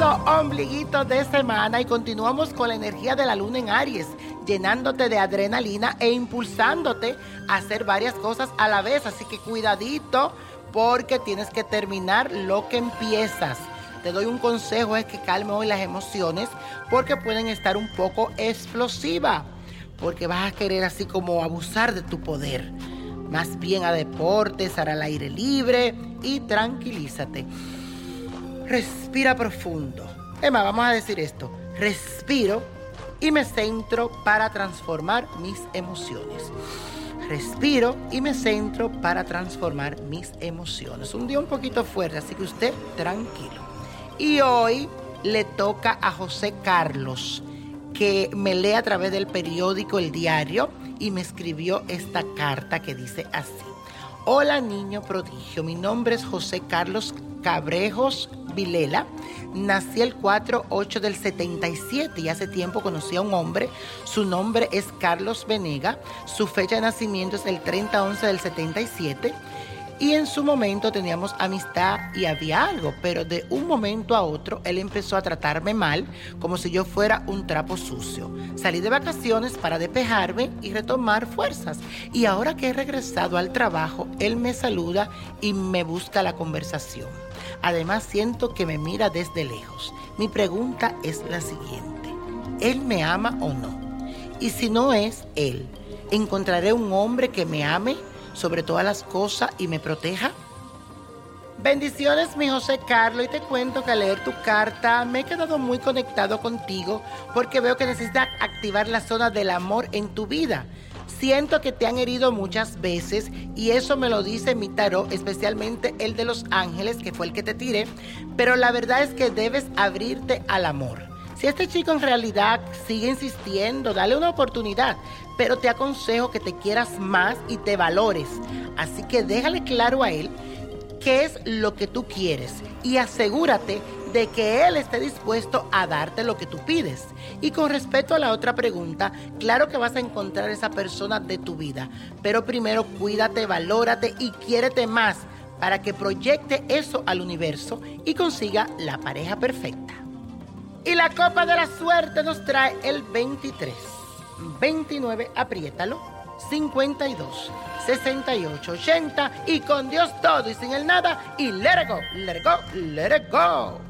Ombliguito de semana. Y continuamos con la energía de la luna en Aries, llenándote de adrenalina e impulsándote a hacer varias cosas a la vez. Así que cuidadito porque tienes que terminar lo que empiezas. Te doy un consejo, es que calme hoy las emociones porque pueden estar un poco explosivas. Porque vas a querer así como abusar de tu poder. Más bien a deportes, al aire libre y tranquilízate. Respira profundo. Emma, vamos a decir esto. Respiro y me centro para transformar mis emociones. Respiro y me centro para transformar mis emociones. Un día un poquito fuerte, así que usted tranquilo. Y hoy le toca a José Carlos, que me lee a través del periódico El Diario y me escribió esta carta que dice así. Hola niño prodigio, mi nombre es José Carlos Cabrejos Vilela. Nací el 4-8 del 77 y hace tiempo conocí a un hombre. Su nombre es Carlos Venega. Su fecha de nacimiento es el 30-11 del 77. Y en su momento teníamos amistad y había algo, pero de un momento a otro él empezó a tratarme mal, como si yo fuera un trapo sucio. Salí de vacaciones para despejarme y retomar fuerzas. Y ahora que he regresado al trabajo, él me saluda y me busca la conversación. Además siento que me mira desde lejos. Mi pregunta es la siguiente. ¿Él me ama o no? Y si no es él, ¿encontraré un hombre que me ame sobre todas las cosas y me proteja? Bendiciones, mi José Carlos, y te cuento que al leer tu carta me he quedado muy conectado contigo porque veo que necesitas activar la zona del amor en tu vida. Siento que te han herido muchas veces y eso me lo dice mi tarot, especialmente el de los ángeles, que fue el que te tiré, pero la verdad es que debes abrirte al amor. Si este chico en realidad sigue insistiendo, dale una oportunidad, pero te aconsejo que te quieras más y te valores. Así que déjale claro a él qué es lo que tú quieres y asegúrate de que él esté dispuesto a darte lo que tú pides. Y con respecto a la otra pregunta, claro que vas a encontrar esa persona de tu vida, pero primero cuídate, valórate y quiérete más para que proyecte eso al universo y consiga la pareja perfecta. Y la copa de la suerte nos trae el 23, 29, apriétalo, 52, 68, 80 y con Dios todo y sin el nada. Y let it go, let it go, let it go.